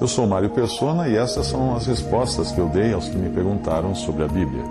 Eu sou Mário Persona e essas são as respostas que eu dei aos que me perguntaram sobre a Bíblia.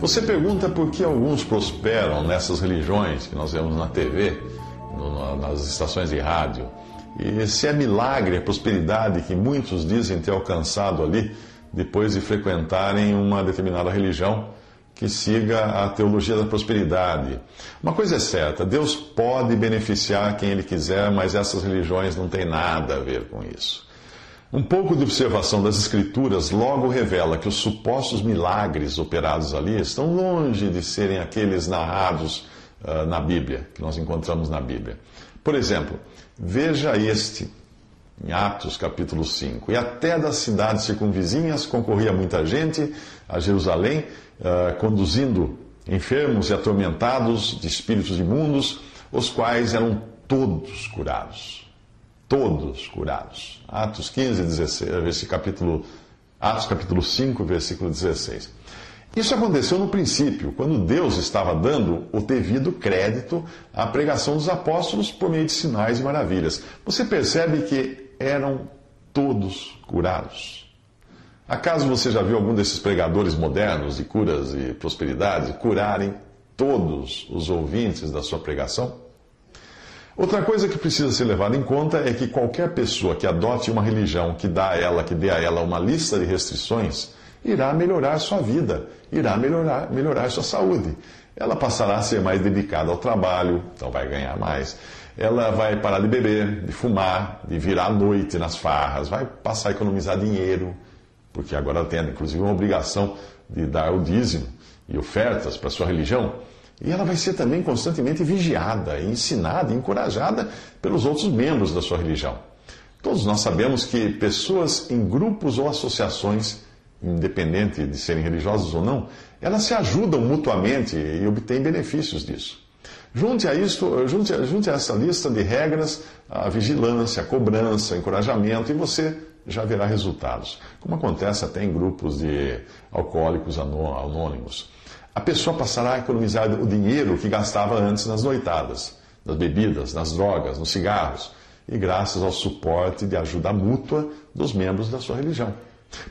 Você pergunta por que alguns prosperam nessas religiões que nós vemos na TV, no, nas estações de rádio, e se é milagre a prosperidade que muitos dizem ter alcançado ali depois de frequentarem uma determinada religião que siga a teologia da prosperidade. Uma coisa é certa: Deus pode beneficiar quem Ele quiser, mas essas religiões não têm nada a ver com isso. Um pouco de observação das Escrituras logo revela que os supostos milagres operados ali estão longe de serem aqueles narrados uh, na Bíblia, que nós encontramos na Bíblia. Por exemplo, veja este, em Atos capítulo 5. E até das cidades circunvizinhas concorria muita gente a Jerusalém, uh, conduzindo enfermos e atormentados de espíritos imundos, os quais eram todos curados todos curados. Atos 15, 16, versículo, capítulo, Atos capítulo 5, versículo 16. Isso aconteceu no princípio, quando Deus estava dando o devido crédito à pregação dos apóstolos por meio de sinais e maravilhas. Você percebe que eram todos curados. Acaso você já viu algum desses pregadores modernos de curas e prosperidade curarem todos os ouvintes da sua pregação? Outra coisa que precisa ser levada em conta é que qualquer pessoa que adote uma religião que dá a ela, que dê a ela uma lista de restrições, irá melhorar sua vida, irá melhorar, melhorar sua saúde. Ela passará a ser mais dedicada ao trabalho, então vai ganhar mais. Ela vai parar de beber, de fumar, de virar à noite nas farras, vai passar a economizar dinheiro, porque agora ela tem inclusive uma obrigação de dar o dízimo e ofertas para sua religião. E ela vai ser também constantemente vigiada, ensinada, encorajada pelos outros membros da sua religião. Todos nós sabemos que pessoas em grupos ou associações, independente de serem religiosas ou não, elas se ajudam mutuamente e obtêm benefícios disso. Junte a, isto, junte, junte a essa lista de regras a vigilância, a cobrança, o encorajamento e você já verá resultados, como acontece até em grupos de alcoólicos anônimos a pessoa passará a economizar o dinheiro que gastava antes nas noitadas, nas bebidas, nas drogas, nos cigarros, e graças ao suporte de ajuda mútua dos membros da sua religião.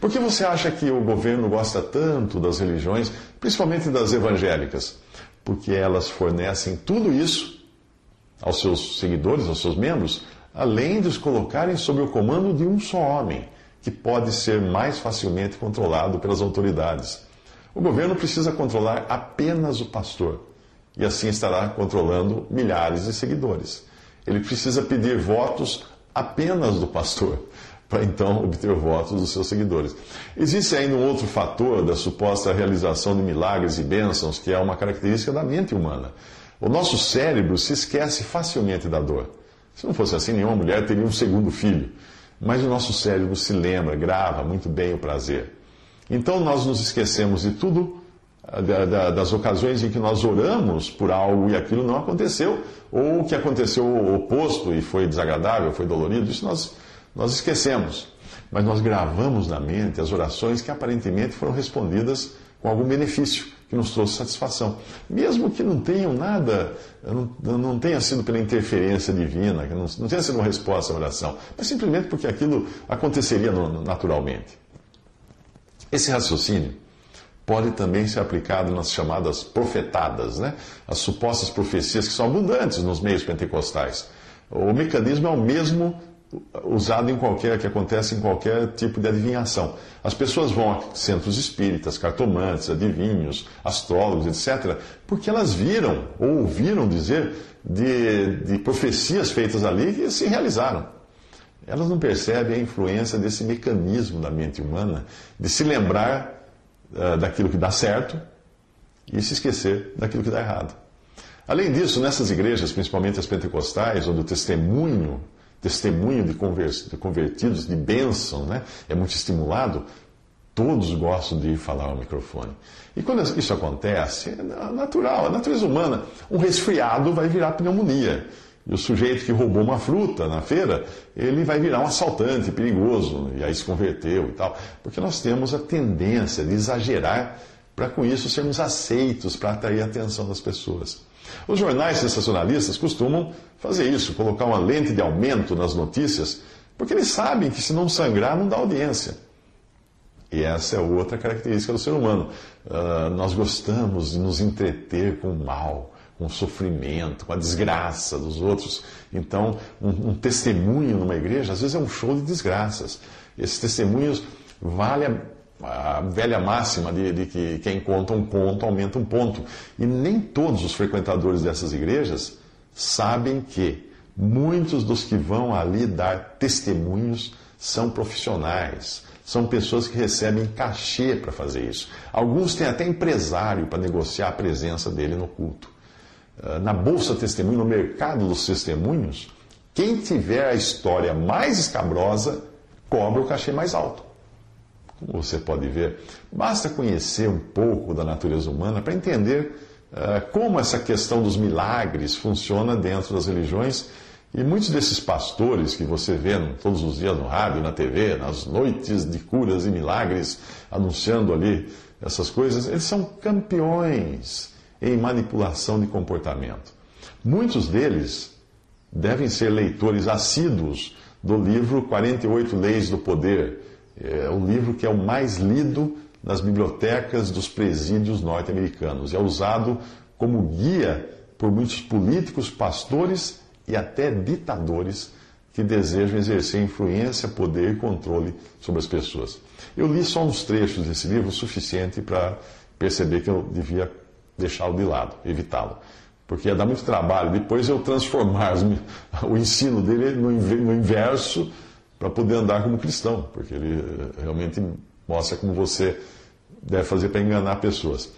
Por que você acha que o governo gosta tanto das religiões, principalmente das evangélicas? Porque elas fornecem tudo isso aos seus seguidores, aos seus membros, além de os colocarem sob o comando de um só homem, que pode ser mais facilmente controlado pelas autoridades. O governo precisa controlar apenas o pastor e assim estará controlando milhares de seguidores. Ele precisa pedir votos apenas do pastor para então obter votos dos seus seguidores. Existe ainda um outro fator da suposta realização de milagres e bênçãos que é uma característica da mente humana. O nosso cérebro se esquece facilmente da dor. Se não fosse assim, nenhuma mulher teria um segundo filho. Mas o nosso cérebro se lembra, grava muito bem o prazer. Então nós nos esquecemos de tudo, das ocasiões em que nós oramos por algo e aquilo não aconteceu, ou que aconteceu o oposto e foi desagradável, foi dolorido, isso nós, nós esquecemos. Mas nós gravamos na mente as orações que aparentemente foram respondidas com algum benefício, que nos trouxe satisfação. Mesmo que não tenham nada, não, não tenha sido pela interferência divina, não, não tenha sido uma resposta à oração, mas simplesmente porque aquilo aconteceria naturalmente. Esse raciocínio pode também ser aplicado nas chamadas profetadas, né? as supostas profecias que são abundantes nos meios pentecostais. O mecanismo é o mesmo usado em qualquer, que acontece em qualquer tipo de adivinhação. As pessoas vão a centros espíritas, cartomantes, adivinhos, astrólogos, etc., porque elas viram ou ouviram dizer de, de profecias feitas ali e se realizaram. Elas não percebem a influência desse mecanismo da mente humana de se lembrar uh, daquilo que dá certo e se esquecer daquilo que dá errado. Além disso, nessas igrejas, principalmente as pentecostais, onde o testemunho, testemunho de convertidos, de bênção, né, é muito estimulado, todos gostam de falar ao microfone. E quando isso acontece, é natural, a natureza humana. Um resfriado vai virar pneumonia. E o sujeito que roubou uma fruta na feira, ele vai virar um assaltante perigoso, e aí se converteu e tal. Porque nós temos a tendência de exagerar para com isso sermos aceitos, para atrair a atenção das pessoas. Os jornais sensacionalistas costumam fazer isso, colocar uma lente de aumento nas notícias, porque eles sabem que se não sangrar, não dá audiência. E essa é outra característica do ser humano. Uh, nós gostamos de nos entreter com o mal com o sofrimento, com a desgraça dos outros. Então, um, um, testemunho numa igreja, às vezes é um show de desgraças. Esses testemunhos vale a, velha máxima de, de, que quem conta um ponto aumenta um ponto. E nem todos os frequentadores dessas igrejas sabem que muitos dos que vão ali dar testemunhos são profissionais, são pessoas que recebem cachê para fazer isso. Alguns têm até empresário para negociar a presença dele no culto. Ah, na Bolsa Testemunho, no mercado dos testemunhos, quem tiver a história mais escabrosa cobra o cachê mais alto. Como você pode ver, basta conhecer um pouco da natureza humana para entender uh, como essa questão dos milagres funciona dentro das religiões. E muitos desses pastores que você vê todos os dias no rádio, na TV, nas noites de curas e milagres, anunciando ali essas coisas, eles são campeões em manipulação de comportamento. Muitos deles devem ser leitores assíduos do livro 48 Leis do Poder, é o livro que é o mais lido nas bibliotecas dos presídios norte-americanos. É usado como guia por muitos políticos, pastores e até ditadores que desejam exercer influência, poder e controle sobre as pessoas. Eu li só uns trechos desse livro, o suficiente para perceber que eu devia deixá-lo de lado, evitá-lo. Porque ia dar muito trabalho depois eu transformar o ensino dele no inverso para poder andar como cristão, porque ele eh, realmente mostra como você deve fazer para enganar pessoas.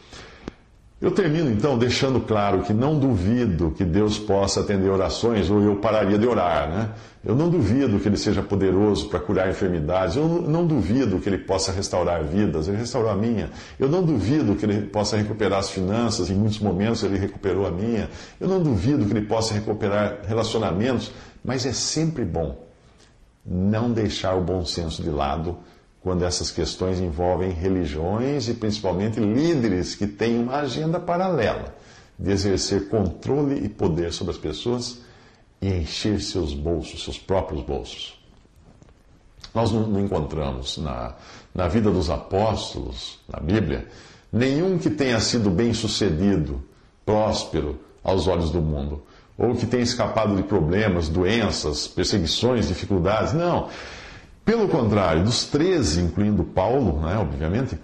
Eu termino então deixando claro que não duvido que Deus possa atender orações, ou eu pararia de orar, né? Eu não duvido que Ele seja poderoso para curar enfermidades, eu não duvido que Ele possa restaurar vidas, Ele restaurou a minha. Eu não duvido que Ele possa recuperar as finanças, em muitos momentos Ele recuperou a minha. Eu não duvido que Ele possa recuperar relacionamentos, mas é sempre bom não deixar o bom senso de lado quando essas questões envolvem religiões e principalmente líderes que têm uma agenda paralela de exercer controle e poder sobre as pessoas e encher seus bolsos, seus próprios bolsos. Nós não encontramos na, na vida dos apóstolos, na Bíblia, nenhum que tenha sido bem sucedido, próspero aos olhos do mundo, ou que tenha escapado de problemas, doenças, perseguições, dificuldades. Não. Pelo contrário, dos 13, incluindo Paulo, né, obviamente,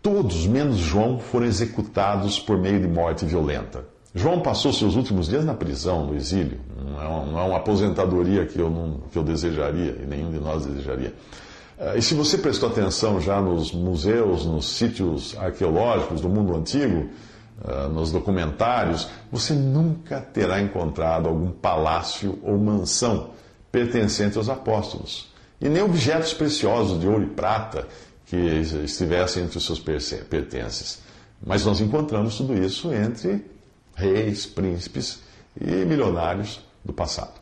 todos, menos João, foram executados por meio de morte violenta. João passou seus últimos dias na prisão, no exílio. Não é uma, não é uma aposentadoria que eu, não, que eu desejaria, e nenhum de nós desejaria. Eh, e se você prestou atenção já nos museus, nos sítios arqueológicos do mundo antigo, eh, nos documentários, você nunca terá encontrado algum palácio ou mansão pertencente aos apóstolos e nem objetos preciosos de ouro e prata que estivessem entre os seus pertences. Mas nós encontramos tudo isso entre reis, príncipes e milionários do passado.